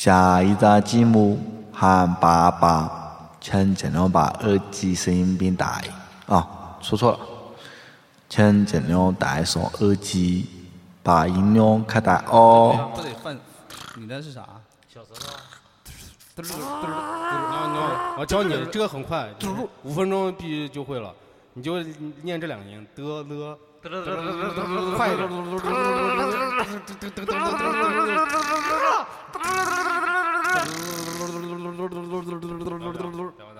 下一个节目喊爸爸，请尽量把耳机声音变大。啊，说错了，请尽量戴上耳机，把音量开大哦。不得放，你那是啥？小舌头。嘚嘚嘚嘚我教你，这个很快，五分钟必就会了。你就念这两个音，的了，快一点。二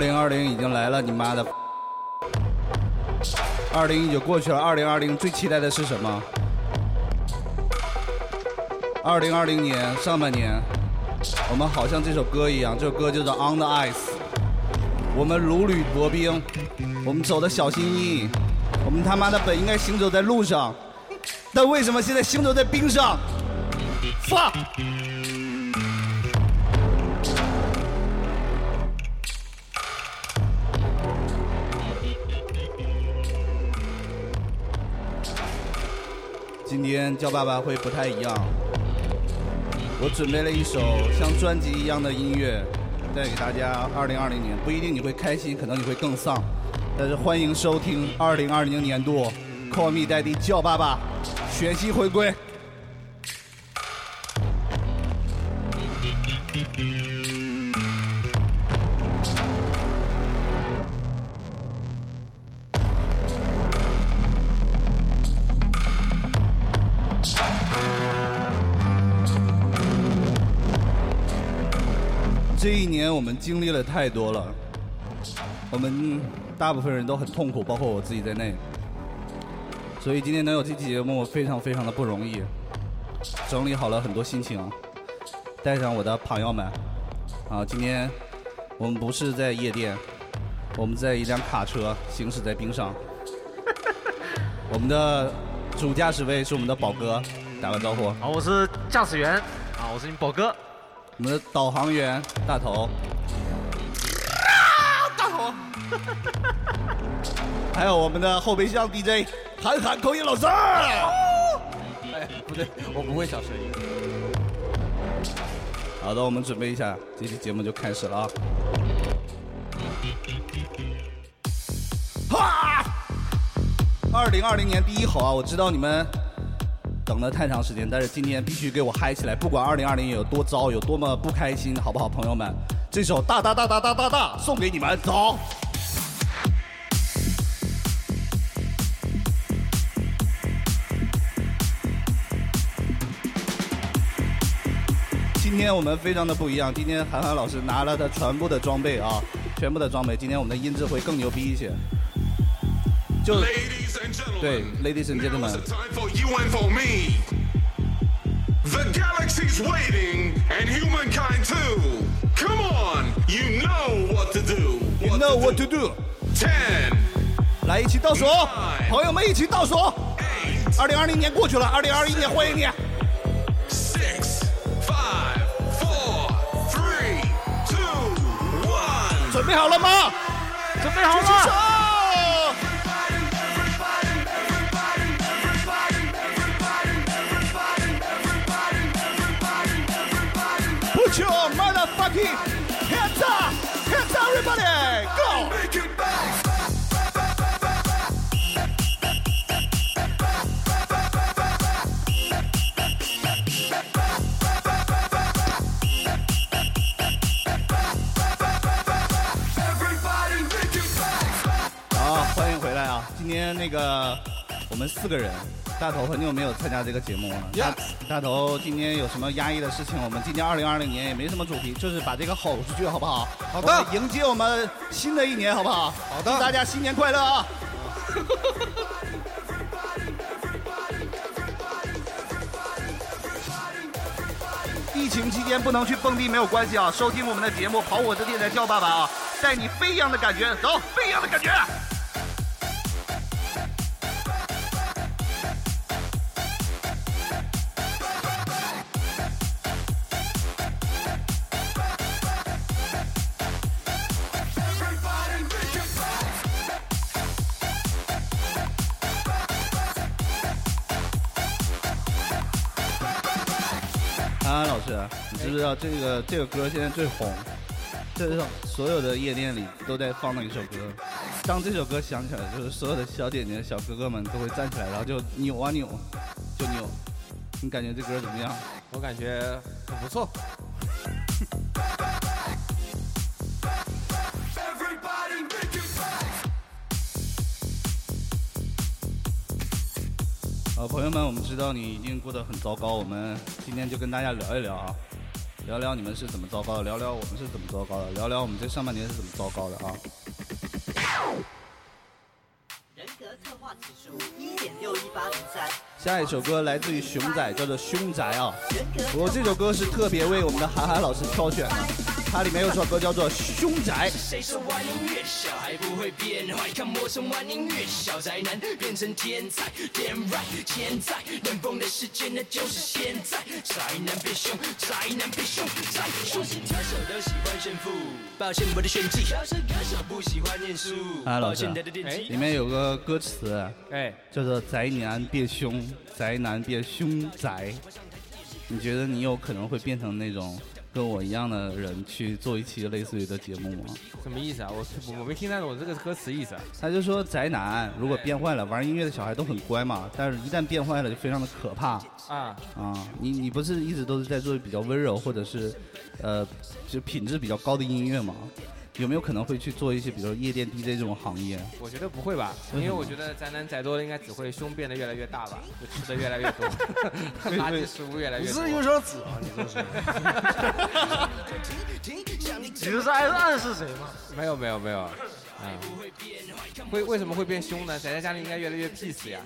零二零已经来了，你妈的！二零一九过去了，二零二零最期待的是什么？二零二零年上半年，我们好像这首歌一样，这首歌叫做《On the Ice》。我们如履薄冰，我们走的小心翼翼，我们他妈的本应该行走在路上，但为什么现在行走在冰上？fuck！今天叫爸爸会不太一样，我准备了一首像专辑一样的音乐，带给大家。二零二零年不一定你会开心，可能你会更丧，但是欢迎收听二零二零年度 Call Me Daddy 叫爸爸全新回归。经历了太多了，我们大部分人都很痛苦，包括我自己在内。所以今天能有这期节目，非常非常的不容易。整理好了很多心情，带上我的朋友们。啊，今天我们不是在夜店，我们在一辆卡车行驶在冰上。我们的主驾驶位是我们的宝哥，打个招呼。好，我是驾驶员，啊，我是你宝哥。我们的导航员大头，还有我们的后备箱 DJ 韩寒口音老师。哎，不对，我不会小声音。好的，我们准备一下，这期节目就开始了啊！哈！二零二零年第一吼啊！我知道你们。等了太长时间，但是今天必须给我嗨起来！不管二零二零有多糟，有多么不开心，好不好，朋友们？这首大大大大大大大送给你们，走！今天我们非常的不一样，今天韩寒老师拿了他全部的装备啊，全部的装备，今天我们的音质会更牛逼一些。就对，Ladies and gentlemen。The galaxy's waiting, and humankind too. Come on, you know what to do. You know what to do. Ten，来一起倒数，朋友们一起倒数。二零二零年过去了，二零二一年欢迎你。准备好了吗？准备好了。Hands 天那个我们四个人。大头很久没有参加这个节目了。大大头今天有什么压抑的事情？我们今年二零二零年也没什么主题，就是把这个吼出去，好不好？好的。迎接我们新的一年，好不好？好的。祝大家新年快乐啊！疫情期间不能去蹦迪没有关系啊，收听我们的节目，跑我的电台叫爸爸啊，带你飞一样的感觉，走，飞一样的感觉。是，你知不知道这个这个歌现在最红？这是所有的夜店里都在放的一首歌。当这首歌响起来，就是所有的小姐姐、小哥哥们都会站起来，然后就扭啊扭，就扭。你感觉这歌怎么样？我感觉很不错。呃，朋友们，我们知道你一定过得很糟糕，我们今天就跟大家聊一聊啊，聊聊你们是怎么糟糕的，聊聊我们是怎么糟糕的，聊聊我们这上半年是怎么糟糕的啊。人格策划指数一点六一八零三。下一首歌来自于熊仔，叫做《凶宅》啊。我这首歌是特别为我们的韩寒老师挑选的。它里面有首歌叫做《凶宅》。谁说玩音乐小孩不会变坏？看我从玩音乐小宅男变成天才，Damn right，现在能疯的时间那就是现在。宅男变凶，宅男变凶宅。凶手都喜欢炫富，抱歉我的炫技。饶舌歌手不喜欢念书。啊，老师，哎，里面有个歌词，哎，叫做“宅男变凶，宅男变凶宅”。你觉得你有可能会变成那种？跟我一样的人去做一期类似于的节目吗？什么意思啊？我我没听太懂这个歌词意思啊。他就说宅男如果变坏了，玩音乐的小孩都很乖嘛，但是一旦变坏了就非常的可怕。啊啊！你你不是一直都是在做比较温柔或者是，呃，就品质比较高的音乐吗？有没有可能会去做一些，比如说夜店 DJ 这种行业？我觉得不会吧，因为我觉得宅男宅多了，应该只会胸变得越来越大吧，就吃的越来越多，垃圾食物越来越多。你是有点子啊，你这是。你这是暗暗示谁吗？没有没有没有，嗯，会为什么会变凶呢？宅在家里应该越来越 peace 呀。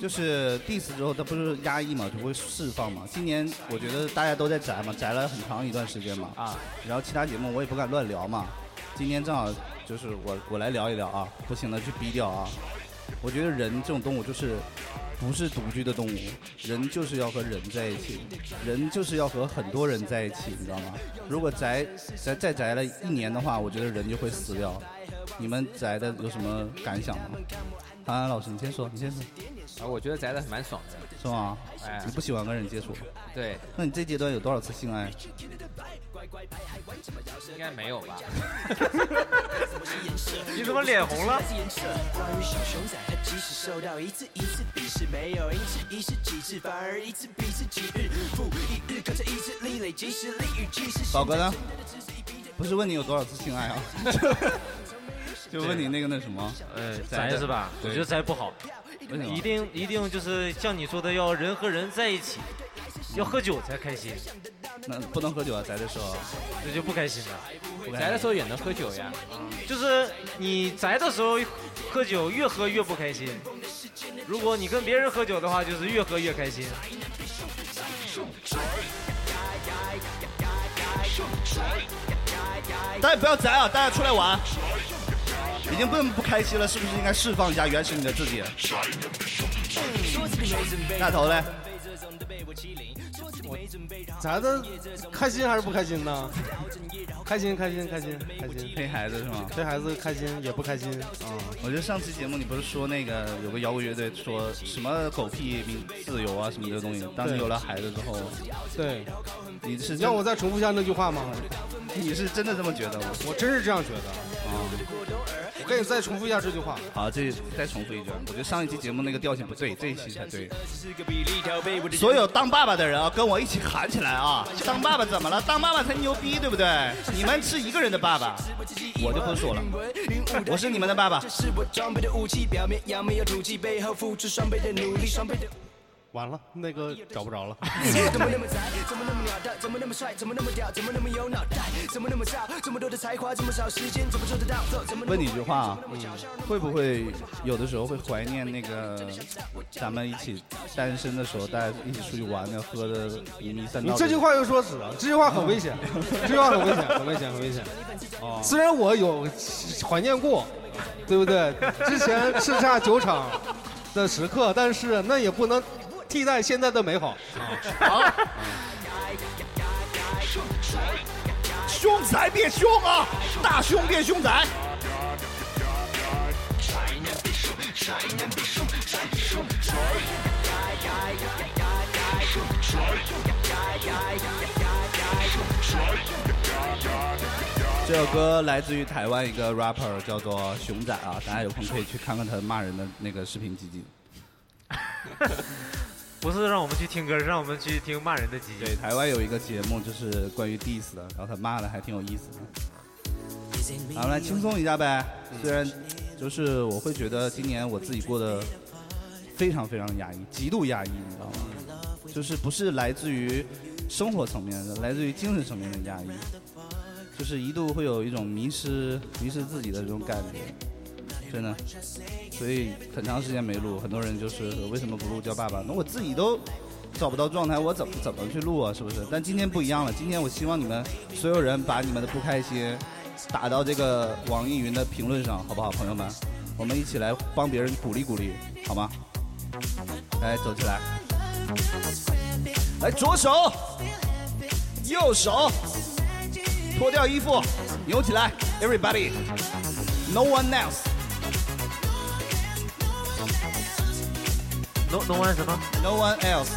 就是 diss 之后，他不是压抑嘛，就会释放嘛。今年我觉得大家都在宅嘛，宅了很长一段时间嘛。啊。然后其他节目我也不敢乱聊嘛。今天正好就是我我来聊一聊啊，不行的去逼掉啊。我觉得人这种动物就是不是独居的动物，人就是要和人在一起，人就是要和很多人在一起，你知道吗？如果宅宅再宅了一年的话，我觉得人就会死掉。你们宅的有什么感想吗？安安老师，你先说，你先说。啊，我觉得宅的蛮爽的，是吗？哎，你不喜欢跟人接触？对。那你这阶段有多少次性爱？应该没有吧？你怎么脸红了？宝哥呢？不是问你有多少次性爱啊？就问你那个那什么？呃，宅是吧？我觉得宅不好，一定一定就是像你说的，要人和人在一起，要喝酒才开心。那不能喝酒啊，宅的时候，那就不开心了。宅的时候也能喝酒呀，就是你宅的时候喝酒，越喝越不开心。如果你跟别人喝酒的话，就是越喝越开心。大家不要宅啊，大家出来玩。已经不能不开心了，是不是应该释放一下原始你的自己？大头嘞？咱的开心还是不开心呢？开心，开心，开心，开心。陪孩子是吗？陪孩子开心也不开心啊？我觉得上期节目你不是说那个有个摇滚乐队说什么狗屁自由啊什么这个东西？当你有了孩子之后，对，你是让我再重复一下那句话吗？你是真的这么觉得吗？我真是这样觉得啊。我可以再重复一下这句话。好，这再重复一句。我觉得上一期节目那个调性不对，这一期才对。所有当爸爸的人啊，跟我一起喊起来啊！当爸爸怎么了？当爸爸才牛逼，对不对？你们是一个人的爸爸，我就不说了。我是你们的爸爸。完了，那个找不着了。问你一句话啊，会不会有的时候会怀念那个咱们一起单身的时候，大家一起出去玩的，喝的五迷三道？你这句话又说死了，这句话很危险，这句话很危险，很危险，很危险。哦，虽然我有怀念过，对不对？之前叱咤酒场的时刻，但是那也不能。替代现在的美好。好，凶宅变凶啊！大凶变凶宅。这首歌来自于台湾一个 rapper 叫做熊仔啊，大家有空可以去看看他骂人的那个视频集锦。不是让我们去听歌，是让我们去听骂人的集锦。对，台湾有一个节目就是关于 diss 的，然后他骂的还挺有意思的。好，来轻松一下呗。虽然就是我会觉得今年我自己过得非常非常压抑，极度压抑，你知道吗？就是不是来自于生活层面的，来自于精神层面的压抑，就是一度会有一种迷失、迷失自己的这种感觉，真的。所以很长时间没录，很多人就是为什么不录叫爸爸？那我自己都找不到状态，我怎么怎么去录啊？是不是？但今天不一样了，今天我希望你们所有人把你们的不开心打到这个网易云的评论上，好不好，朋友们？我们一起来帮别人鼓励鼓励，好吗？来，走起来！来，左手，右手，脱掉衣服，扭起来，Everybody，No one else。No no one 什么？No one else。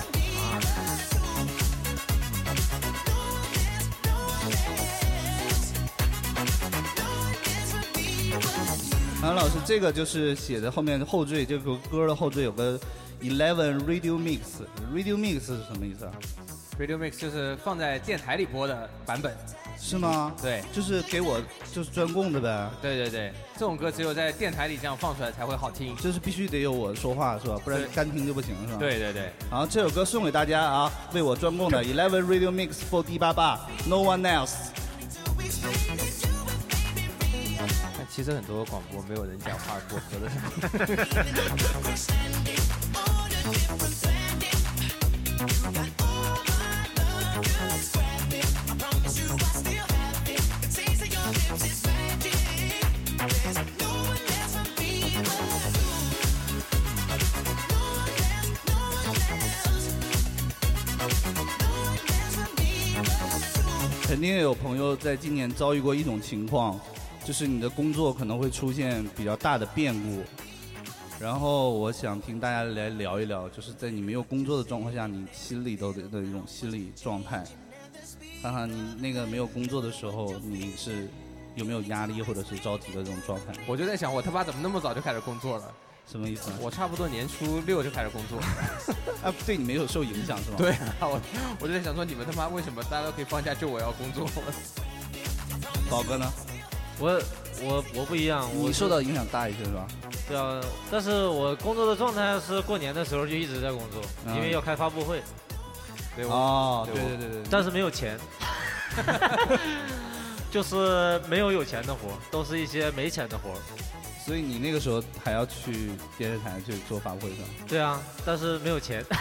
韩老师，这个就是写的后面后缀，这个歌的后缀有个 Eleven Radio Mix，Radio Mix 是什么意思啊？Radio Mix 就是放在电台里播的版本。是吗？对，就是给我就是专供的呗。对对对，这种歌只有在电台里这样放出来才会好听，就是必须得有我说话是吧？不然干听就不行是吧？对对对。然后这首歌送给大家啊，为我专供的 Eleven Radio Mix for D 八八，No one else。但其实很多广播没有人讲话过肯定也有朋友在今年遭遇过一种情况，就是你的工作可能会出现比较大的变故。然后我想听大家来聊一聊，就是在你没有工作的状况下，你心里头的的一种心理状态。看看你那个没有工作的时候，你是有没有压力或者是着急的这种状态？我就在想，我他妈怎么那么早就开始工作了？什么意思？我差不多年初六就开始工作，啊，对你没有受影响是吗？对啊，我我就在想说，你们他妈为什么大家都可以放假，就我要工作？宝哥呢？我我我不一样，你受到影响大一些是吧？对啊，但是我工作的状态是过年的时候就一直在工作，因为要开发布会。对哦，对对对对。但是没有钱，就是没有有钱的活，都是一些没钱的活。所以你那个时候还要去电视台去做发布会是吧？对啊，但是没有钱。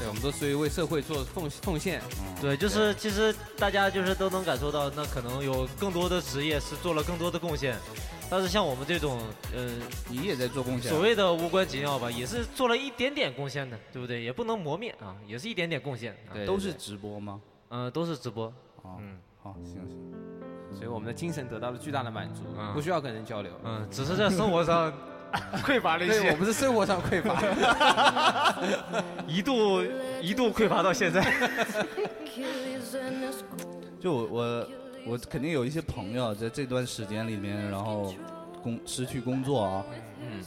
对，我们都属于为社会做奉奉献。对，就是其实大家就是都能感受到，那可能有更多的职业是做了更多的贡献，但是像我们这种，呃，你也在做贡献。所谓的无关紧要吧，也是做了一点点贡献的，对不对？也不能磨灭啊，也是一点点贡献。对，都是直播吗？嗯，都是直播。嗯，好，行行。所以我们的精神得到了巨大的满足，不需要跟人交流，嗯，只是在生活上 匮乏了一些。我们是生活上匮乏，一度一度匮乏到现在。就我我我肯定有一些朋友在这段时间里面，然后工失去工作啊，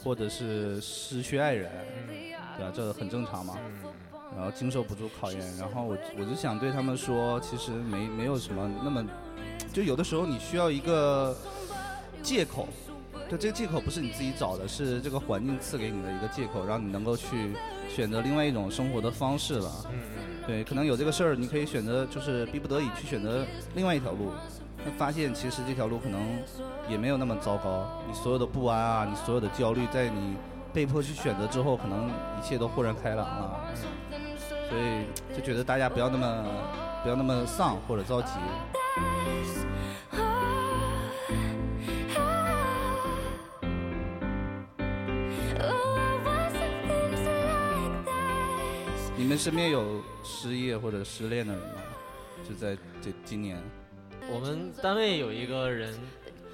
或者是失去爱人，对吧？这很正常嘛。然后经受不住考验，然后我我就想对他们说，其实没没有什么那么。就有的时候你需要一个借口，就，这个借口不是你自己找的，是这个环境赐给你的一个借口，让你能够去选择另外一种生活的方式了。嗯嗯。对，可能有这个事儿，你可以选择，就是逼不得已去选择另外一条路，那发现其实这条路可能也没有那么糟糕。你所有的不安啊，你所有的焦虑，在你被迫去选择之后，可能一切都豁然开朗了。所以就觉得大家不要那么不要那么丧或者着急。你们身边有失业或者失恋的人吗？就在这今年，我们单位有一个人，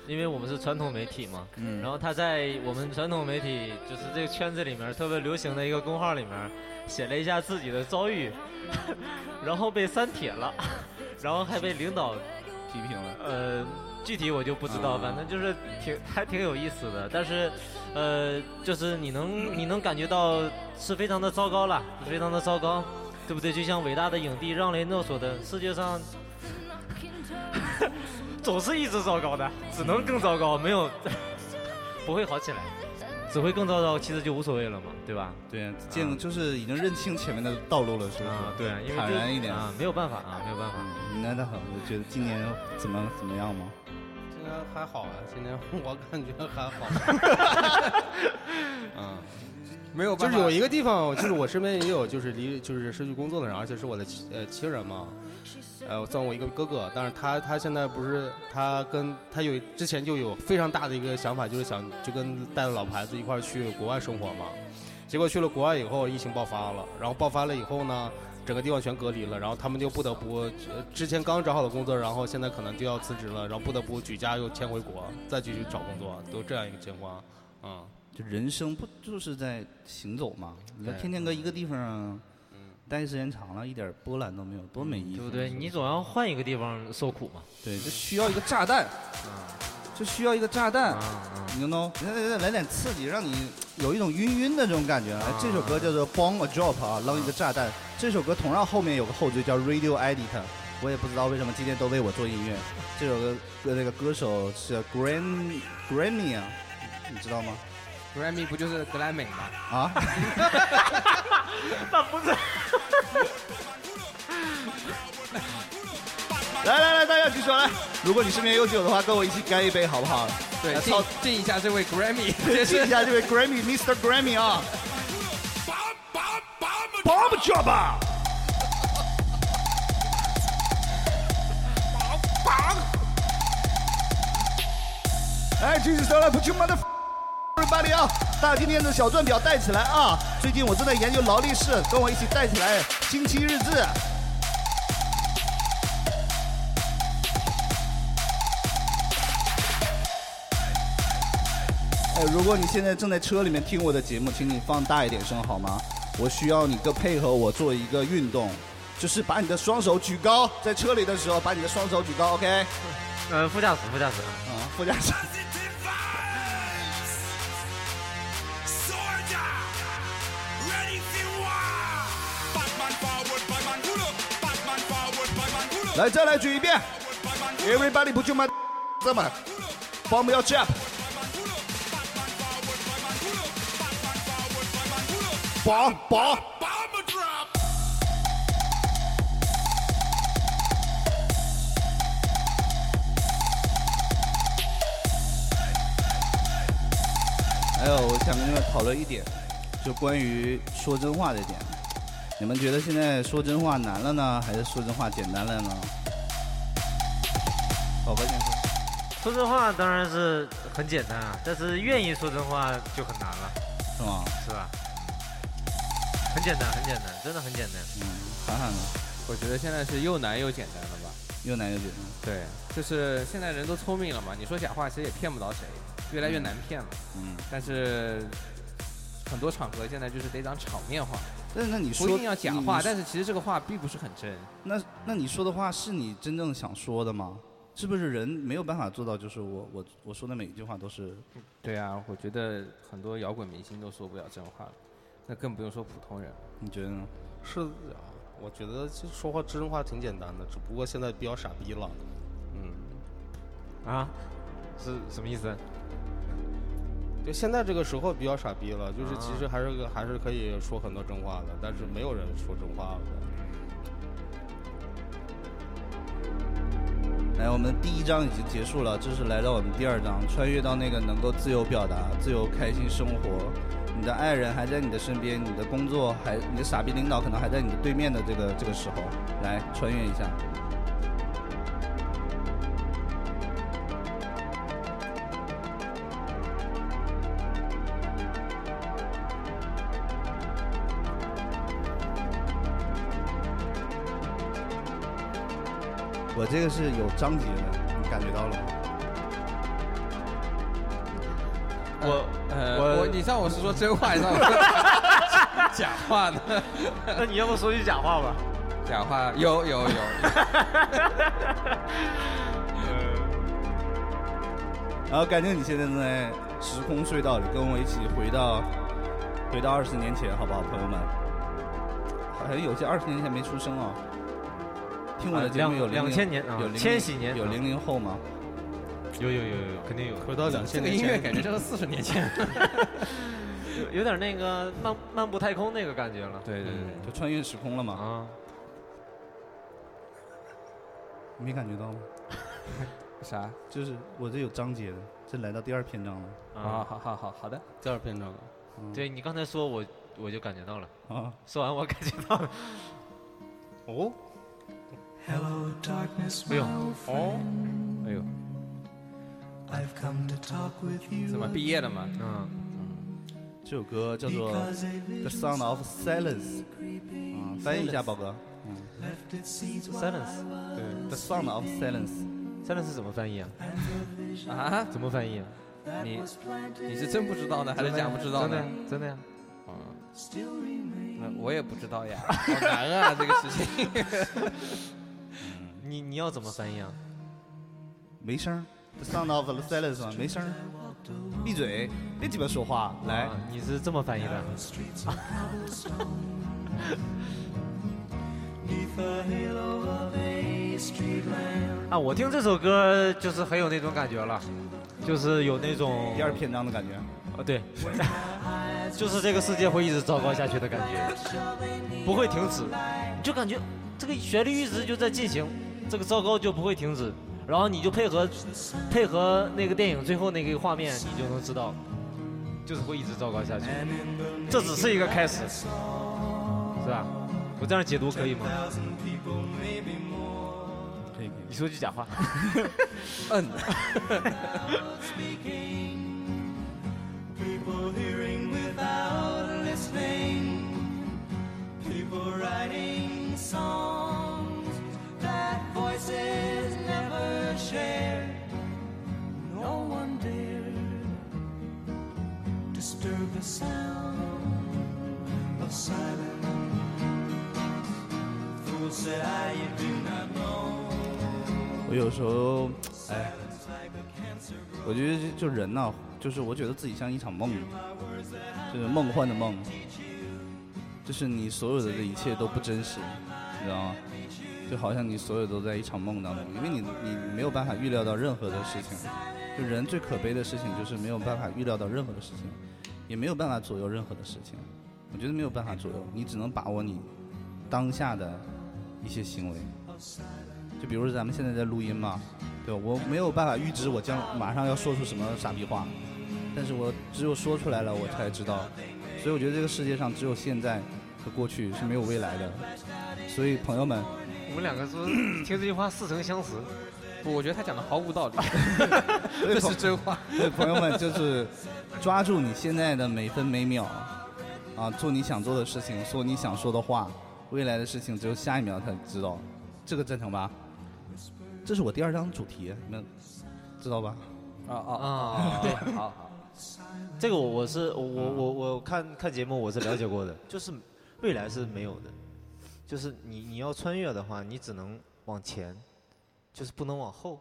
因为我们是传统媒体嘛，嗯。然后他在我们传统媒体就是这个圈子里面特别流行的一个公号里面写了一下自己的遭遇，然后被删帖了，然后还被领导批评了。呃，具体我就不知道，啊反正就是挺还挺有意思的。但是，呃，就是你能你能感觉到是非常的糟糕了，非常的糟糕，对不对？就像伟大的影帝让雷诺说的，世界上 总是一直糟糕的，只能更糟糕，没有 不会好起来，只会更糟糕，其实就无所谓了嘛，对吧？对啊，见就是已经认清前面的道路了，是不是？啊，对啊，因为坦然一点啊，没有办法啊，没有办法。那那很，我觉得今年怎么怎么样吗？今年还好啊，今年我感觉还好。嗯，没有办法，就是有一个地方，就是我身边也有就是离就是失去工作的人，而且是我的亲呃亲人嘛，呃算我一个哥哥，但是他他现在不是他跟他有之前就有非常大的一个想法，就是想就跟带着老婆孩子一块儿去国外生活嘛，结果去了国外以后，疫情爆发了，然后爆发了以后呢。整个地方全隔离了，然后他们就不得不，呃之前刚找好的工作，然后现在可能就要辞职了，然后不得不举家又迁回国，再继续找工作，都这样一个情况，嗯。就人生不就是在行走吗？你要天天搁一个地方待时间长了，一点波澜都没有，多没意思，对不对？你总要换一个地方受苦嘛。对，这需要一个炸弹，这需要一个炸弹，啊你 know，来来来点刺激，让你有一种晕晕的这种感觉。哎这首歌叫做《Bomb a Drop》啊，扔一个炸弹。这首歌同样后面有个后缀叫 Radio Edit，我也不知道为什么今天都为我做音乐。这首歌的那个歌手是 Gram Grammy 啊，你知道吗？Grammy 不就是格莱美吗？啊？那不是。来来来，大家举手来！如果你身边有酒的话，跟我一起干一杯，好不好？对，来敬操敬一下这位 Grammy，敬一下这位 Grammy，Mr. Grammy 啊！Bomb Drop 啊！哎，举起手来，Put your mother everybody 啊！大家今天的小钻表带起来啊！最近我正在研究劳力士，跟我一起带起来星期日志。哎，如果你现在正在车里面听我的节目，请你放大一点声好吗？我需要你个配合我做一个运动，就是把你的双手举高，在车里的时候把你的双手举高，OK？呃，副驾驶，副驾驶。啊，副驾驶。来，再来举一遍。Everybody put your my 这么，bomb 要 jump。bomb bomb。还有，我想跟你们讨论一点，就关于说真话这点。你们觉得现在说真话难了呢，还是说真话简单了呢？宝宝先说。说真话当然是很简单啊，但是愿意说真话就很难了，是吗？是吧？很简单，很简单，真的很简单。嗯，涵涵呢？我觉得现在是又难又简单了吧？又难又简单。对，就是现在人都聪明了嘛，你说假话其实也骗不着谁，越来越难骗了。嗯。但是很多场合现在就是得讲场面话。但是那你说不一定要假话，但是其实这个话并不是很真。那那你说的话是你真正想说的吗？是不是人没有办法做到？就是我我我说的每一句话都是。对啊，我觉得很多摇滚明星都说不了真话了，那更不用说普通人。你觉得呢？是啊，我觉得其实说话真话挺简单的，只不过现在比较傻逼了。嗯，啊，是什么意思？就现在这个时候比较傻逼了，就是其实还是个还是可以说很多真话的，但是没有人说真话了。来，我们第一章已经结束了，这是来到我们第二章，穿越到那个能够自由表达、自由开心生活，你的爱人还在你的身边，你的工作还，你的傻逼领导可能还在你的对面的这个这个时候，来穿越一下。这个是有章节的，你感觉到了吗？我呃，我我你让我是说真话，还是让我说假话呢？那你要不说句假话吧？假话有有有，然后 感觉你现在在时空隧道里，跟我一起回到回到二十年前，好不好，朋友们？好像有些二十年前没出生啊。听我的节目有两千年啊有，千禧年有零零后吗？有有有有有，肯定有。回到两千年这个音乐，感觉像是四十年前。有有点那个漫漫步太空那个感觉了。对对对，就穿越时空了嘛？啊，你没感觉到吗？啥？就是我这有章节的，这来到第二篇章了。啊，啊，好好好好的。第二篇章，了对你刚才说我我就感觉到了，啊，说完我感觉到了。哦，哎呦，哦，哎呦，怎么毕业了嘛？嗯，这首歌叫做《The Sound of Silence》，啊，翻译一下，宝哥。嗯 silence 对，《The Sound of Silence》。silence 是怎么翻译啊？啊，怎么翻译啊？你你是真不知道呢，还是假不知道呢真的呀？，真的呀。嗯，那我也不知道呀，好难啊，这个事情。你你要怎么翻译啊？没声儿，《The Sound of the Silence》嘛，没声儿，闭嘴，别鸡巴说话，来啊，你是这么翻译的？啊，我听这首歌就是很有那种感觉了，就是有那种第二篇章的感觉。啊，对，就是这个世界会一直糟糕下去的感觉，不会停止，就感觉这个旋律一直就在进行，这个糟糕就不会停止，然后你就配合配合那个电影最后那个画面，你就能知道，就是会一直糟糕下去，这只是一个开始，是吧？我这样解读可以吗？可以可以。你说句假话。嗯，People hearing without listening. People writing songs never share. No one dare disturb the sound of silence. Fool said I, you do not know. 我有时候，哎，我觉得就就人呐、就是我觉得自己像一场梦，就是梦幻的梦，就是你所有的这一切都不真实，你知道吗？就好像你所有都在一场梦当中，因为你你没有办法预料到任何的事情。就人最可悲的事情就是没有办法预料到任何的事情，也没有办法左右任何的事情。我觉得没有办法左右，你只能把握你当下的一些行为。就比如说咱们现在在录音嘛，对吧？我没有办法预知我将马上要说出什么傻逼话，但是我只有说出来了，我才知道。所以我觉得这个世界上只有现在和过去是没有未来的。所以朋友们，我们两个说听这句话似曾相识。不，我觉得他讲的毫无道理，这朋是真话。对朋友们就是抓住你现在的每分每秒，啊，做你想做的事情，说你想说的话，未来的事情只有下一秒才知道。这个赞成吧？这是我第二张主题，你们知道吧？啊啊啊对，好好。这个我我是我我我我看看节目我是了解过的，就是未来是没有的，就是你你要穿越的话，你只能往前，就是不能往后。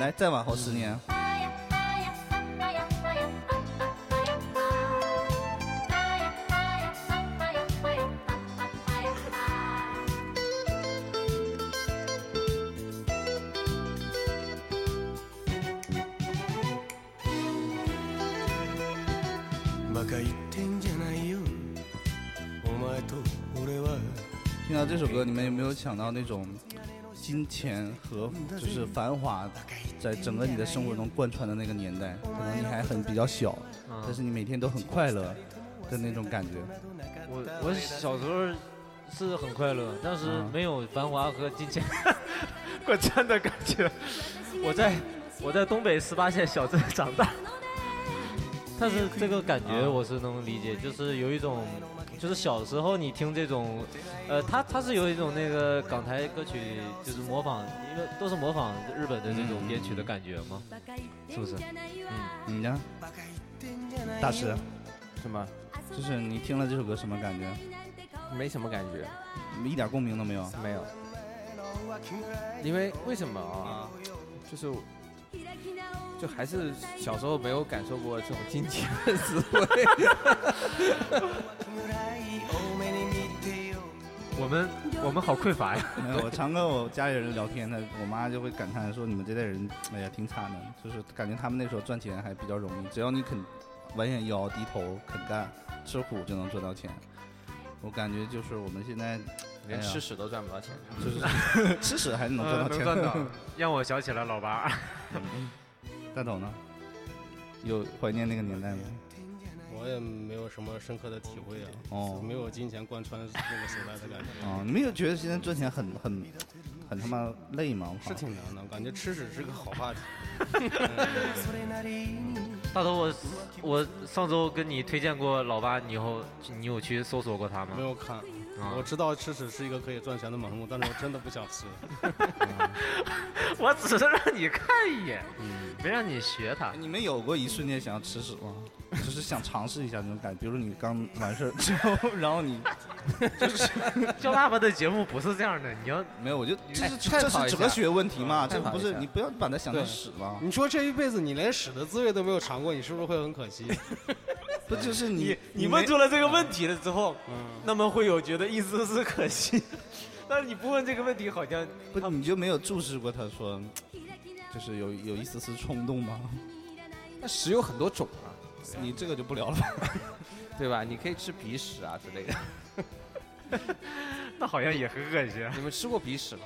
来，再往后十年。这首歌，你们有没有想到那种金钱和就是繁华，在整个你的生活中贯穿的那个年代？可能你还很比较小，但是你每天都很快乐的那种感觉。我我小时候是很快乐，但是嗯没有繁华和金钱 贯穿的感觉。我在我在东北十八线小镇长大，但是这个感觉我是能理解，就是有一种，就是小时候你听这种，呃，他他是有一种那个港台歌曲，就是模仿，因为都是模仿日本的这种编曲的感觉嘛，是不是？嗯你呢，大师？什么？就是你听了这首歌什么感觉？没什么感觉，一点共鸣都没有。没有，因为为什么啊？就是，就还是小时候没有感受过这种金钱的滋味。我们我们好匮乏呀。我常跟我家里人聊天，他我妈就会感叹说：“你们这代人，哎呀，挺惨的，就是感觉他们那时候赚钱还比较容易，只要你肯弯下腰、低头、肯干、吃苦，就能赚到钱。”我感觉就是我们现在连吃屎都赚不到钱，就是 吃屎还能赚到钱，赚到，让我想起了老八。大头呢？有怀念那个年代吗？我也没有什么深刻的体会啊，哦没有金钱贯穿那个时代的感觉。哦，你们有觉得现在赚钱很很很他妈累吗？是挺难的，我感觉吃屎是个好话题。大头，我我上周跟你推荐过老八，你以后你有去搜索过他吗？没有看，啊我知道吃屎是一个可以赚钱的门路，但是我真的不想吃。我只是让你看一眼，嗯没让你学它。你们有过一瞬间想要吃屎吗？就是想尝试一下那种感觉，比如你刚完事儿之后，然后你 就是叫爸爸的节目不是这样的，你要没有，我就这哎是这是哲学问题嘛，这不是你不要把它想成屎嘛，你说这一辈子你连屎的滋味都没有尝过，你是不是会很可惜？不就是你你问出了这个问题了之后，嗯，那么会有觉得一丝丝可惜。但是你不问这个问题，好像不你就没有注视过他说，就是有有一丝丝冲动吗？那屎有很多种啊，你这个就不聊了吧。对吧？你可以吃鼻屎啊之类的。那好像也很恶心。你们吃过鼻屎吗？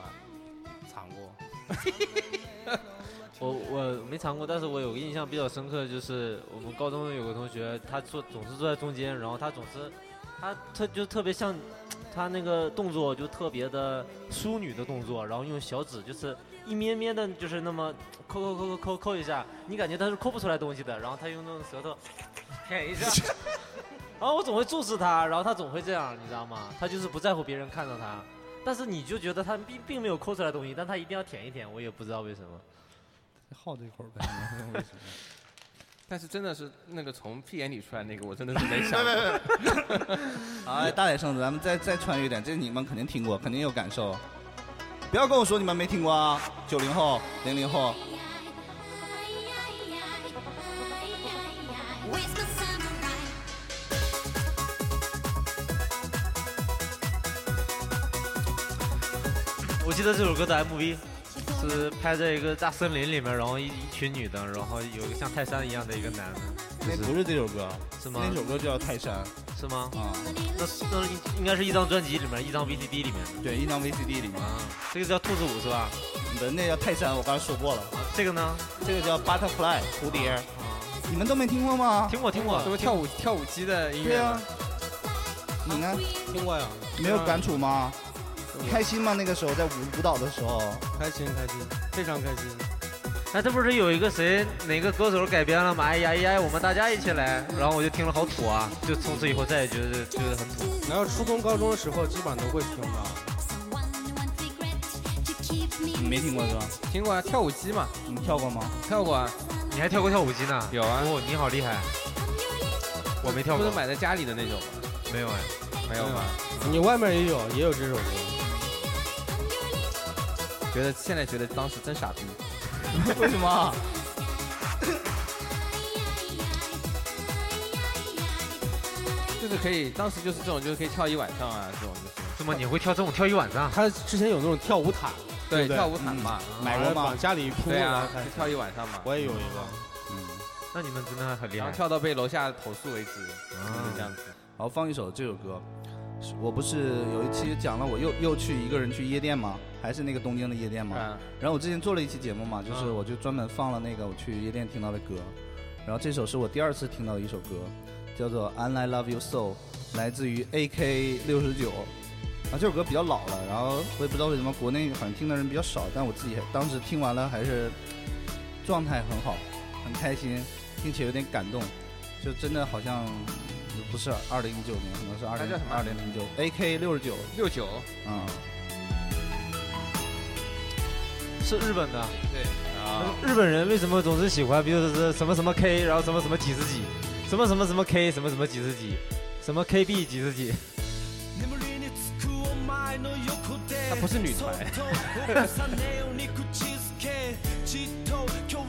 尝过。我我没尝过，但是我有个印象比较深刻，的就是我们高中有个同学，他坐总是坐在中间，然后他总是他他就特别像他那个动作就特别的淑女的动作，然后用小指就是一咩咩的，就是那么抠抠抠抠抠抠一下，你感觉他是抠不出来东西的，然后他用那种舌头 舔一下。然后我总会注视他，然后他总会这样，你知道吗？他就是不在乎别人看到他，但是你就觉得他并并没有抠出来东西，但他一定要舔一舔，我也不知道为什么。好这口呗。但是真的是那个从屁眼里出来那个，我真的是没想过。哎，大点声子，咱们再再穿越一点，这你们肯定听过，肯定有感受。不要跟我说你们没听过啊！九零后、零零后，我记得这首歌的 MV 是拍在一个大森林里面，然后一一群女的，然后有一个像泰山一样的一个男的，那不是这首歌，是吗？那首歌叫《泰山是吗？》啊，那那应该是一张专辑里面，一张 VCD 里面的对，一张 VCD 里面啊。这个叫兔子舞是吧？你的那叫泰山，我刚才说过了，啊，这个呢？这个叫 Butterfly 蝴蝶，啊，你们都没听过吗？听过听过都是跳舞跳舞机的音乐？对啊，你呢？听过呀，没有感触吗？开心吗？那个时候在舞舞蹈的时候，开心开心，非常开心。哎，这不是有一个谁哪个歌手改编了吗？哎呀哎呀，我们大家一起来，然后我就听了好土啊，就从此以后再也觉得觉得很土。然后初中、高中的时候，基本上都会听的。你没听过是吧？听过啊，跳舞机嘛，你跳过吗？跳过啊，你还跳过跳舞机呢？有啊，哦，你好厉害！我没跳过不能，买在家里的那种吗？没有哎。没有吗？你外面也有，也有这首歌。觉得现在觉得当时真傻逼。为什么？就是可以，当时就是这种，就是可以跳一晚上啊，这种就是。怎么？你会跳这种跳一晚上？他之前有那种跳舞毯，对，跳舞毯嘛，买过吗往？家里铺，对啊跳一晚上嘛，我也有一个。嗯，那你们真的很厉害然后。跳到被楼下投诉为止，啊就是这样子。好，放一首这首歌。是我不是有一期讲了我又又去一个人去夜店吗？还是那个东京的夜店吗？嗯，然后我之前做了一期节目嘛，就是嗯我就专门放了那个我去夜店听到的歌，然后这首是我第二次听到的一首歌，叫做《And I Love You So》，来自于 AK 六十九。啊，这首歌比较老了，然后我也不知道为什么国内好像听的人比较少，但我自己当时听完了还是状态很好，很开心，并且有点感动。就真的好像不是二零一九年，可能是二零二零零九 AK 六十九，六九，嗯，是日本的。对。啊，日本人为什么总是喜欢，比如说是什么什么 K，然后什么什么几十几，什么什么什么 K，什么什么几十几，什么 KB 几十几，她不是女团，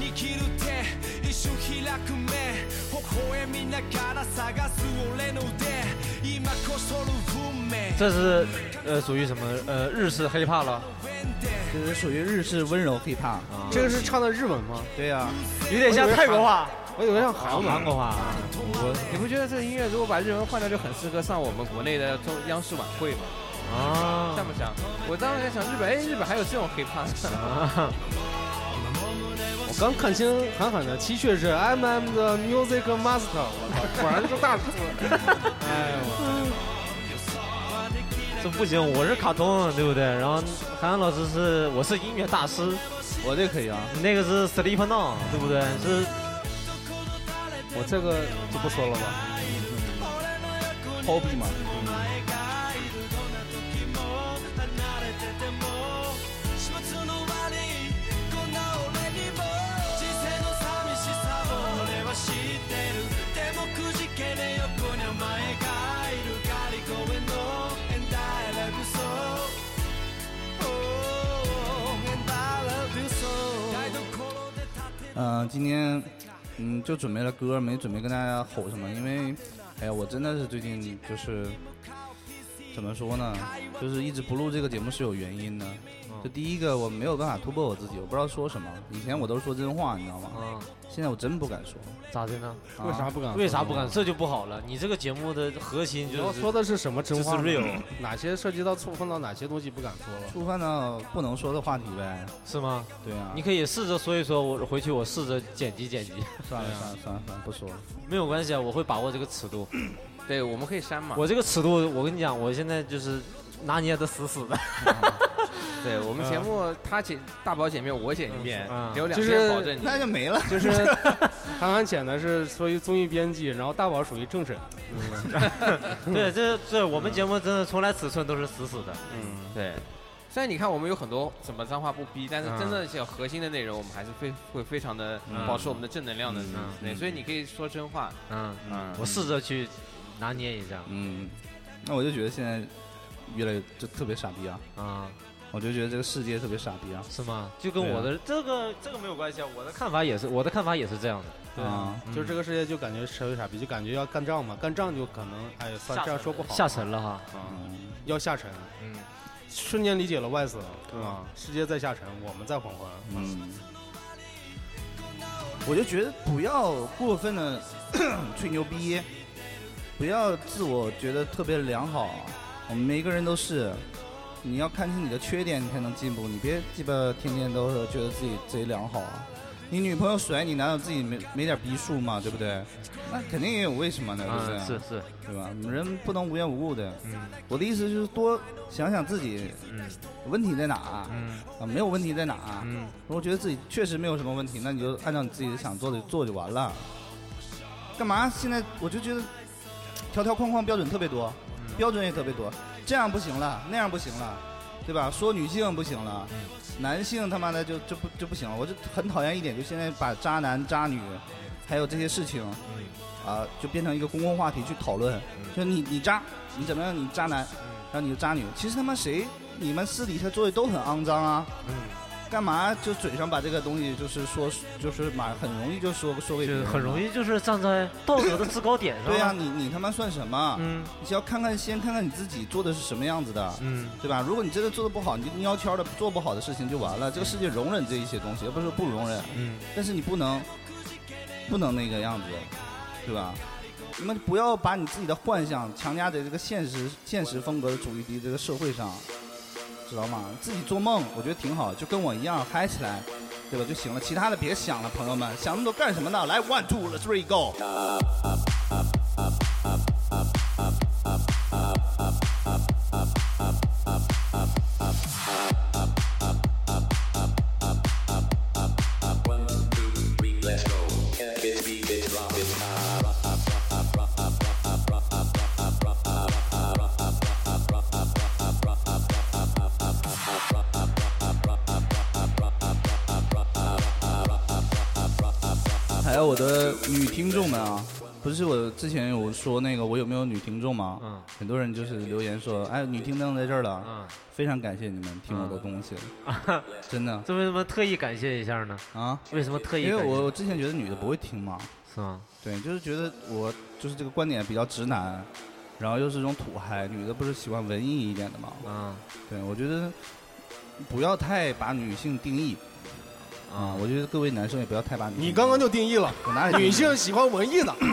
握る手一瞬開く目微笑みながら探す俺の腕今こそる運命这是呃属于什么呃日式 hiphop 了，这是属于日式温柔 hiphop。这个是唱的日文吗？对呀、有点像泰国话，我以为像韩文。韩国话。我你不觉得这个音乐如果把日文换掉，就很适合上我们国内的中央视晚会吗？啊像不像？我当时在想日本，哎，日本还有这种 hiphop，啊！ 我刚看清韩寒的 T 恤是 I'm I'm the music master，我操，果然是大厨。哎呦，这不行，我是卡通，对不对？然后韩寒老师是我是音乐大师，我这可以啊。那个是 Sleep Now，对不对？是我这个就不说了吧。hobby 嘛，今天嗯就准备了歌，没准备跟大家吼什么，因为哎呀，我真的是最近就是怎么说呢，就是一直不录这个节目是有原因的。就第一个，我没有办法突破我自己，我不知道说什么。以前我都是说真话，你知道吗？啊，现在我真不敢说。咋的呢？啊为啥不敢？为啥不敢？？这就不好了。你这个节目的核心你要就是说的是什么真话呢？就是 real 哪些涉及到触碰到哪些东西不敢说了？触犯到不能说的话题呗？是吗？对啊，你可以试着说一说，我回去我试着剪辑剪辑，算了算了算了算了，不说了。没有关系啊，我会把握这个尺度。对，我们可以删嘛。我这个尺度，我跟你讲，我现在就是拿捏的死死的。对我们节目，他剪大宝剪一遍，我剪一遍嗯，有两就是天保证你。那就没了。就是 韩寒剪的是属于综艺编辑，然后大宝属于政审。对，这这我们节目真的从来尺寸都是死死的。嗯，对。虽然你看我们有很多什么脏话不逼，但是嗯真的是核心的内容，我们还是非会非常的嗯保持我们的正能量的。嗯对，所以你可以说真话。嗯嗯我试着去拿捏一下。嗯，那我就觉得现在越来越就特别傻逼啊！啊，我就觉得这个世界特别傻逼啊！是吗？就跟我的这个这个没有关系啊，我的看法也是，我的看法也是这样的。对啊，就是这个世界就感觉社会傻逼，就感觉要干仗嘛，干仗就可能哎，算这样说不好，下沉了哈。啊，要下沉，嗯，瞬间理解了外死，对吧？世界在下沉，我们在黄昏。嗯，我就觉得不要过分的 吹牛逼，不要自我觉得特别良好。我们每一个人都是，你要看清你的缺点，你才能进步。你别鸡巴天天都是觉得自己贼良好啊！你女朋友甩你，难道自己没没点逼数吗？对不对？那肯定也有为什么的，对不对？嗯，是是，对吧？人不能无缘无故的。嗯我的意思就是多想想自己嗯问题在哪，嗯啊，没有问题在哪。嗯如果觉得自己确实没有什么问题，那你就按照你自己想做的做就完了。干嘛？现在我就觉得条条框框标准特别多，嗯标准也特别多，这样不行了，那样不行了，对吧？说女性不行了，嗯男性他妈的就就不就不行了。我就很讨厌一点，就现在把渣男渣女，还有这些事情，啊，就变成一个公共话题去讨论。就你你渣，你怎么样？你渣男，然后你就渣女。其实他妈谁，你们私底下做的都很肮脏啊。嗯，干嘛就嘴上把这个东西就是说，就是马很容易就说说给别人，就是很容。易就是站在道德的制高点上。对呀、你你他妈算什么？嗯你只要看看先看看你自己做的是什么样子的，嗯对吧？如果你真的做的不好，你就蔫悄的做不好的事情就完了。这个世界容忍这一些东西，而不是说不容忍。嗯但是你不能不能那个样子，对吧？你们不要把你自己的幻想强加在这个现实现实风格的主义的这个社会上，知道吗？自己做梦，我觉得挺好，就跟我一样嗨起来，对吧？就行了，其他的别想了，朋友们，想那么多干什么呢？来，one two three go。众们啊，不是我之前有说那个我有没有女听众吗？嗯很多人就是留言说，哎，女听众在这儿了，嗯，非常感谢你们听我的东西，真的这为什么特意感谢一下呢？啊，为什么特意？因为我我之前觉得女的不会听嘛，是吗？对，就是觉得我就是这个观点比较直男，然后又是这种土嗨，女的不是喜欢文艺一点的嘛，嗯对我觉得不要太把女性定义。啊，我觉得各位男生也不要太把女性你刚刚就定义了，我哪里女性喜欢文艺的。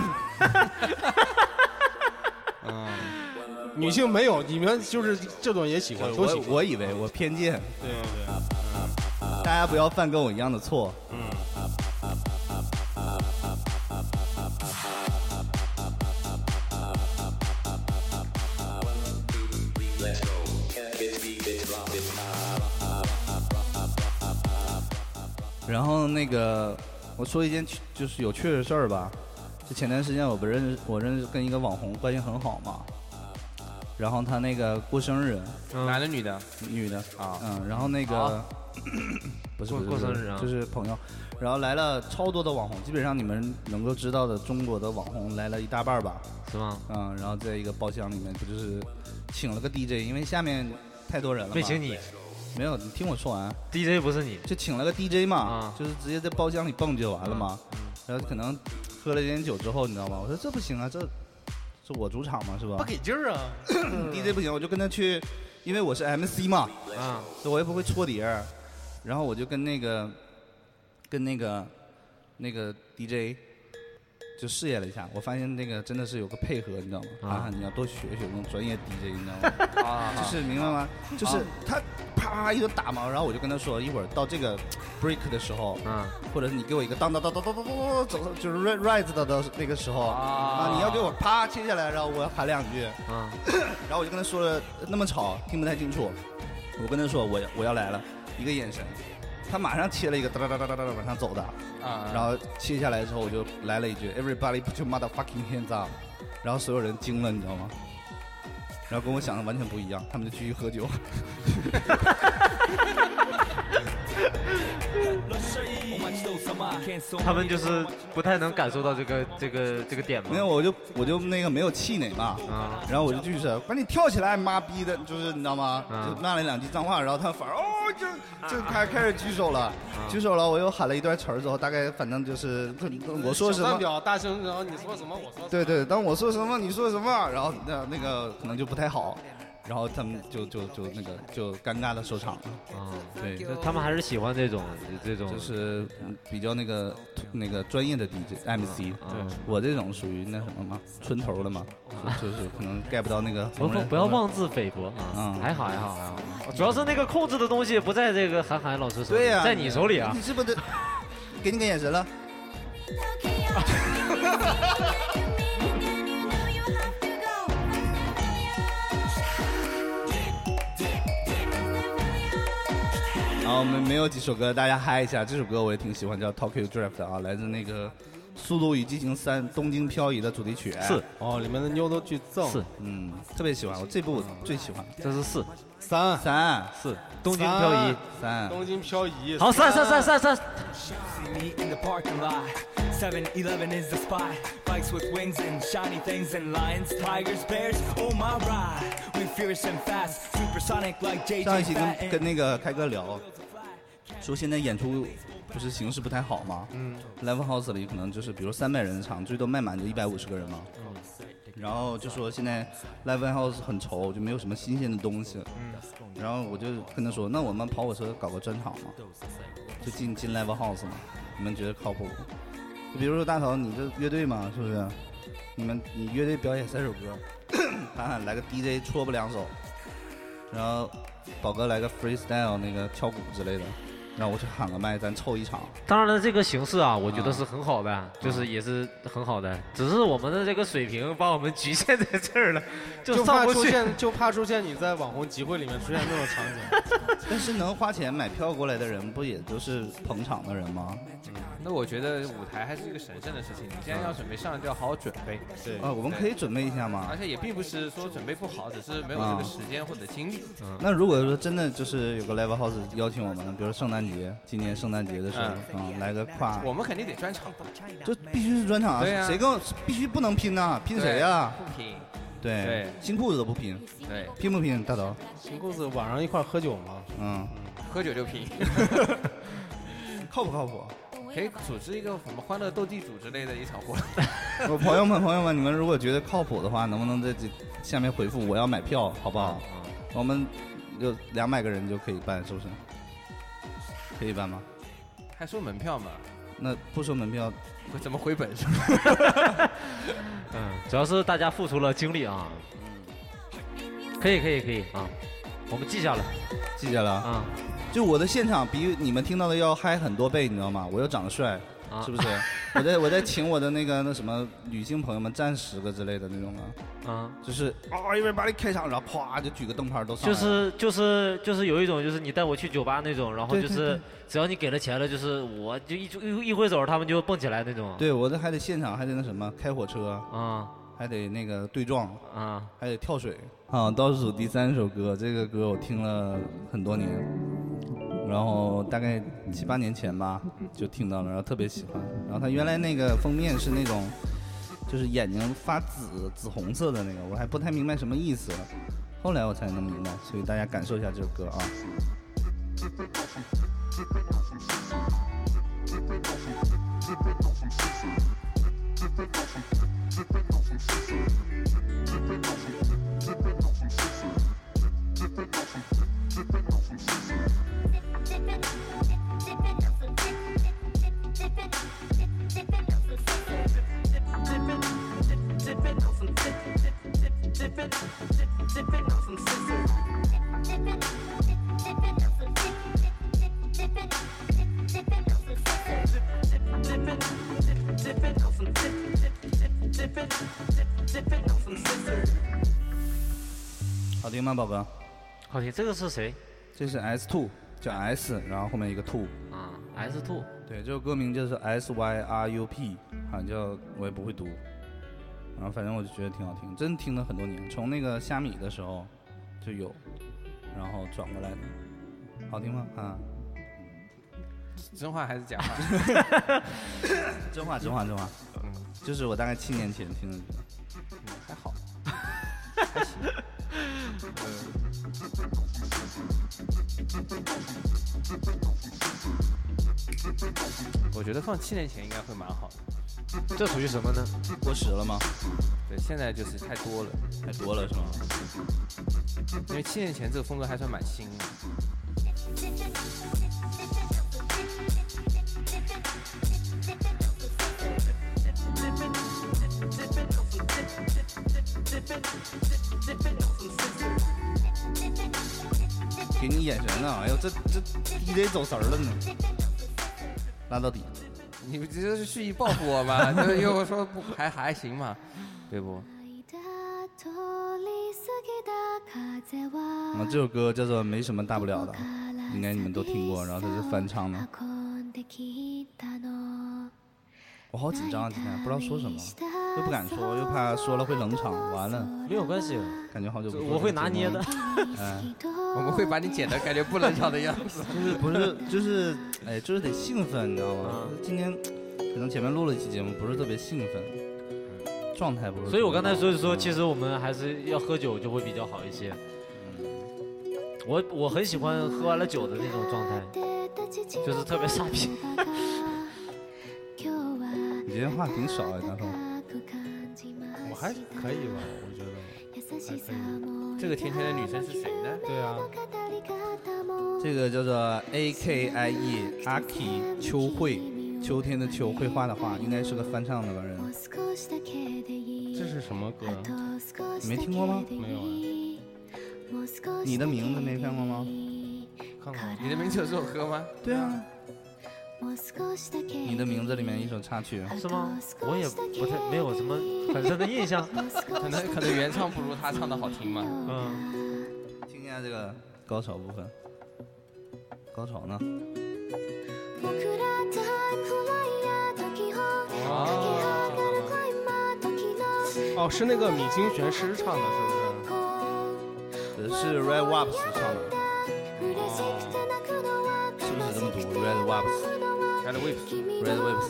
嗯，女性没有，你们就是这种也喜欢，都喜我欢。我以为我偏见，对对，大家不要犯跟我一样的错。那个，我说一件就是有趣的事儿吧。就前段时间我不认识，我认识跟一个网红关系很好嘛。然后他那个过生日，男的女的？女的啊，嗯，然后那个不是不是过生日啊就是朋友，然后来了超多的网红，基本上你们能够知道的中国的网红来了一大半儿吧，是吗？嗯，然后在一个包厢里面不就是请了个 DJ，因为下面太多人了嘛，没请你没有，你听我说完，，DJ 不是你，就请了个 DJ 嘛，啊就是直接在包厢里蹦就完了嘛。然后可能喝了点酒之后，你知道吗？我说这不行啊，这是我主场嘛，是吧？不给劲儿啊！DJ 不行，我就跟他去，因为我是 MC 嘛，啊，所以我也不会搓碟儿，然后我就跟那个跟那个那个 DJ 就试验了一下，我发现那个真的是有个配合，你知道吗？啊，你要多学学那种专业 DJ，你知道吗？啊，就是明白吗？就是他啪啪一顿打嘛，然后我就跟他说，一会儿到这个 break 的时候，嗯，或者是你给我一个当当当当当当当当走，就是 rise 的的那个时候啊，你要给我啪切下来，然后我要喊两句，啊，然后我就跟他说了，那么吵听不太清楚，我跟他说我我要来了，一个眼神。他马上切了一个哒哒哒哒哒哒往上走的，啊，然后切下来之后我就来了一句 Everybody put your motherfucking hands up，然后所有人惊了，你知道吗？然后跟我想的完全不一样，他们就继续喝酒。他们就是不太能感受到这个这个这个点嘛没。有，我就我就那个没有气馁嘛，啊然后我就继续说，赶紧跳起来，妈逼的，就是你知道吗？啊就骂了两句脏话，然后他反而哦就 就开开始举手了，啊举手了，我又喊了一段词儿之后，大概反正就是我说什么。表大声，然后你说什么，我说什么。对对，当我说什么，你说什么，然后那那个可能就不太好，然后他们就就就那个就尴尬的收场了。啊，对，就他们还是喜欢这种这种，就是嗯比较那个那个专业的 DJ MC，对。我这种属于那什么嘛，村头的嘛，就就是可能 get 不到那个不不。不要妄自菲薄啊。嗯，还好还好还好，主要是那个控制的东西不在这个韩寒老师手里，对呀、在你手里啊。你。是不是？给你个眼神了。然后我们没有几首歌，大家嗨一下。这首歌我也挺喜欢，叫《Tokyo Drift》啊，来自那个《速度与激情三：东京漂移》的主题曲。是，哦，里面的妞都巨赠。是嗯，特别喜欢，我这部我最喜欢。这是四三三四东京漂移，三，东京漂移。好三三三三三 lot. 7-Eleven is the spot. Bikes with wings and shiny things and lions, tigers, bears. Oh my ride. We fierce and fast, 上一期跟跟那个开哥聊，说现在演出不是形势不太好吗？嗯，Live House 里可能就是比如三百人的场，最多卖满就一百五十个人嘛。嗯。然后就说现在 Live House 很愁，就没有什么新鲜的东西。嗯。然后我就跟他说，那我们跑火车搞个专场嘛，就进进 Live House 嘛，你们觉得靠谱不？就比如说大头，你这乐队嘛，是不是？你们你乐队表演三首歌，喊喊来个 DJ 戳不两首，然后宝哥来个 freestyle 那个跳鼓之类的，然后我去喊个麦，咱凑一场。当然了，这个形式啊，我觉得是很好的，就是也是很好的，只是我们的这个水平把我们局限在这儿了，就怕上不去。出现，就怕出现你在网红集会里面出现那种场景。但是能花钱买票过来的人，不也都是捧场的人吗？那我觉得舞台还是一个神圣的事情，你现在要准备上，就要好好准备。对啊，我们可以准备一下吗而？且也并不是说准备不好，只是没有这个时间或者精力。嗯，那如果说真的就是有个 live house 邀请我们，比如圣诞节，今年圣诞节的时候，嗯，来个跨，我们肯定得专场，就必须是专场啊！对啊谁跟我必须不能拼呐？拼谁呀？不拼。对对新裤子都不拼，对，拼不拼？大头，新裤子晚上一块喝酒吗？嗯，喝酒就拼。靠不靠谱？可以组织一个什么欢乐斗地主之类的一场活动。我朋友们，朋友们，你们如果觉得靠谱的话，能不能在这下面回复我要买票，好不好？我们有两百个人就可以办，是不是？可以办吗？还收门票吗？那不收门票，会怎么回本？嗯，主要是大家付出了精力啊。可以可以可以啊，我们记下了。记下了啊。就我的现场比你们听到的要嗨很多倍，你知道吗？我又长得帅，啊。是不是？我在我在请我的那个那什么女性朋友们站十个之类的那种啊，啊，就是啊，因为把你开场，然后啪就举个灯牌都上。就是就是就是有一种就是你带我去酒吧那种，然后就是只要你给了钱了，就是我就一一一挥手，他们就蹦起来那种。对我这还得现场还得那什么开火车。啊，还得那个对撞。啊，还得跳水。啊。倒数第三首歌，这个歌我听了很多年，然后大概七八年前吧就听到了，然后特别喜欢。然后他原来那个封面是那种就是眼睛发紫紫红色的那个，我还不太明白什么意思，后来我才能明白，所以大家感受一下这首歌啊。sipping on some sizzling. 听。这个是谁？这是 S Two，叫 S，然后后面一个 Two。啊，S Two。对，这首歌名就是 S Y R U P，好像叫我也不会读。然后反正我就觉得挺好听，真听了很多年，从那个虾米的时候就有，然后转过来的。好听吗？啊，真话还是假话？真话，真话，真话。嗯，就是我大概七年前听的歌。嗯，还好，还行。我觉得放七年前应该会蛮好的。这属于什么呢？过时了吗？对，现在就是太多了，太多了是吗？因为七年前这个风格还算蛮新的。给你眼神呢，哎呦，这这 DJ 走神儿了呢，拉到底。你们这是蓄意报复我吗？就是因为我说不还还行嘛，对不？那么这首歌叫做《没什么大不了的》，应该你们都听过，然后它是翻唱的。我好紧张啊，今天不知道说什么，又不敢说，又怕说了会冷场，完了。没有关系，感觉好久不。我会拿捏的。哎，我们会把你剪得感觉不冷场的样子。就是不是就是哎，就是得兴奋，你知道吗？嗯今天可能前面录了一期节目，不是特别兴奋，状态不是。所以我刚才所以说，其实我们还是要喝酒就会比较好一些。我我很喜欢喝完了酒的那种状态，就是特别傻逼。你今天话挺少哎，大头。我还可以吧，我觉得还可以。这个甜甜的女生是谁呢？对啊，这个叫做 A K I E 阿 K 秋慧，秋天的秋，绘画的画，应该是个翻唱的吧人。是什么歌？你没听过吗？没有啊。你的名字没看过吗？看过。你的名字有这首歌吗？对啊。你的名字里面一首插曲是吗？我也不太没有什么很深的印象，可能可能原唱不如他唱的好听嘛。嗯，听一下这个高潮部分，高潮呢？哦，是那个米津玄师唱的，是不是？是 Red Waps 唱的。是不是这么读？Red Waps。Red Waves。Red Waves。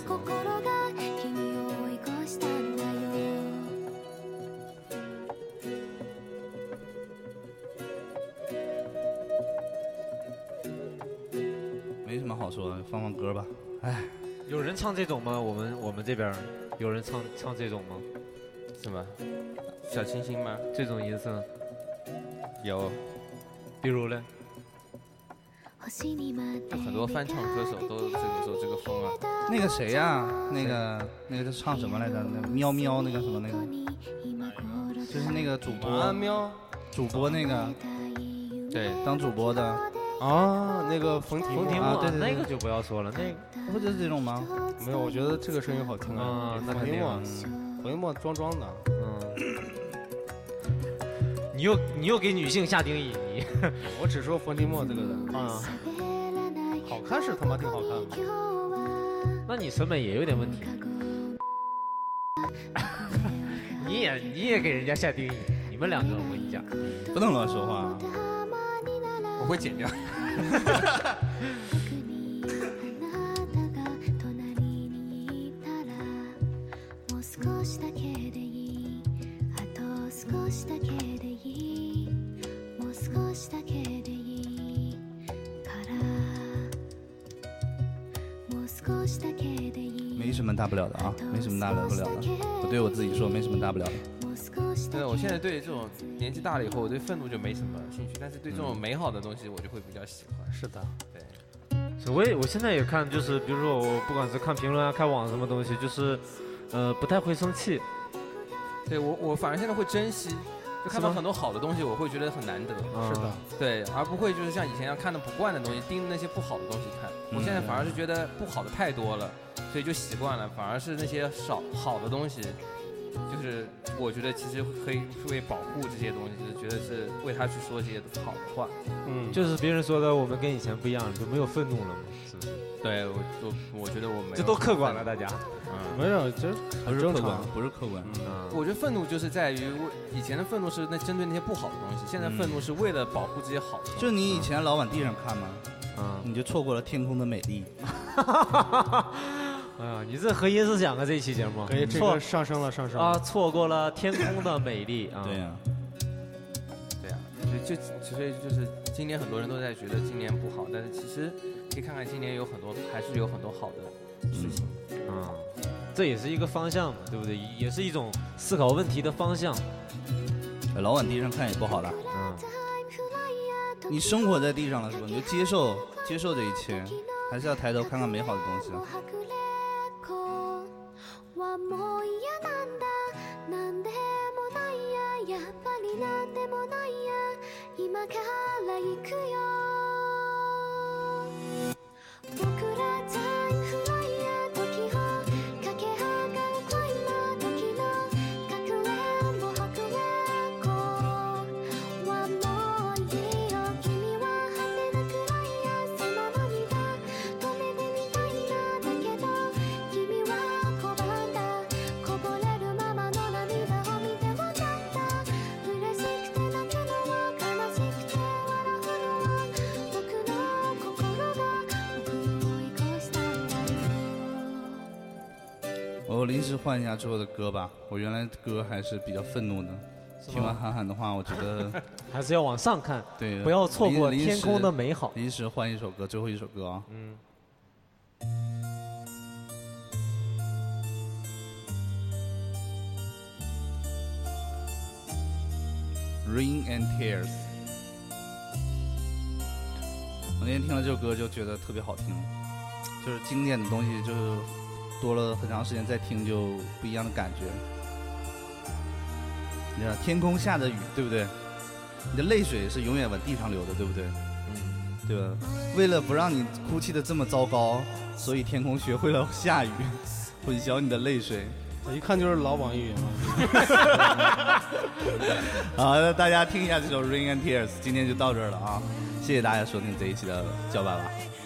没什么好说的，放放歌吧。哎，有人唱这种吗？我们我们这边有人唱唱这种吗？什么？小清新吗？这种音色有，比如呢？很多翻唱歌手都这个走这个风啊。那个谁呀？那个那个是唱什么来着？那喵喵那个什么那个，就是那个主播喵，主播那个，对，当主播的啊，那个冯提冯提啊，对对，那个就不要说了，那个不就是这种吗？没有，我觉得这个声音好听啊。那肯定。冯一莫装装的，嗯。你又你又给女性下定义，你。我只说冯提莫这个人。啊，好看是他妈挺好看的，那你审美也有点问题，你也你也给人家下定义，你们两个我跟你讲，不能乱说话，我会剪掉。不了的啊，没什么大不了的。我对我自己说，没什么大不了的。对，我现在对这种年纪大了以后，我对愤怒就没什么兴趣，但是对这种美好的东西，我就会比较喜欢。是的，对。我也我现在也看，就是比如说我不管是看评论啊、看网什么东西，就是呃不太会生气。对我我反而现在会珍惜。就看到很多好的东西，我会觉得很难得。是的，对，而不会就是像以前一样看的不惯的东西，盯着那些不好的东西看。我现在反而是觉得不好的太多了，所以就习惯了。反而是那些少好的东西，就是我觉得其实可以为保护这些东西，就是觉得是为他去说这些好的话。嗯，就是别人说的，我们跟以前不一样，就没有愤怒了嘛，是不是？对，我我我觉得我没有。这都客观了，大家。嗯，没有，这不是客观，不是客观。嗯，我觉得愤怒就是在于，以前的愤怒是那针对那些不好的东西，现在愤怒是为了保护这些好的。就你以前老往地上看嘛，嗯，你就错过了天空的美丽。哎呀，你这核心思想啊，这一期节目。可以，这个上升了，上升啊，错过了天空的美丽啊。对呀，对呀，就就所以就是今年很多人都在觉得今年不好，但是其实可以看看今年有很多还是有很多好的事情啊。这也是一个方向嘛，对不对？也是一种思考问题的方向。老往地上看也不好了，嗯。你生活在地上了是吧？你就接受接受这一切，还是要抬头看看美好的东西。はもう嫌なんだ。何でもないや。やっぱり何でもないや。今から行くよ。临时换一下之后的歌吧，我原来歌还是比较愤怒的。听完韩寒的话，我觉得 还是要往上看，对，不要错过天空的美好。临时换一首歌，最后一首歌啊。嗯。Rain and Tears，我那天听了这首歌就觉得特别好听，就是经典的东西，就是多了很长时间再听就不一样的感觉。你知道天空下着雨，对不对？你的泪水是永远往地上流的，对不对？嗯，对吧？为了不让你哭泣的这么糟糕，所以天空学会了下雨，混淆你的泪水。一看就是老网易云嘛。好，那大家听一下这首《Rain and Tears》，今天就到这儿了啊！谢谢大家收听这一期的叫爸爸。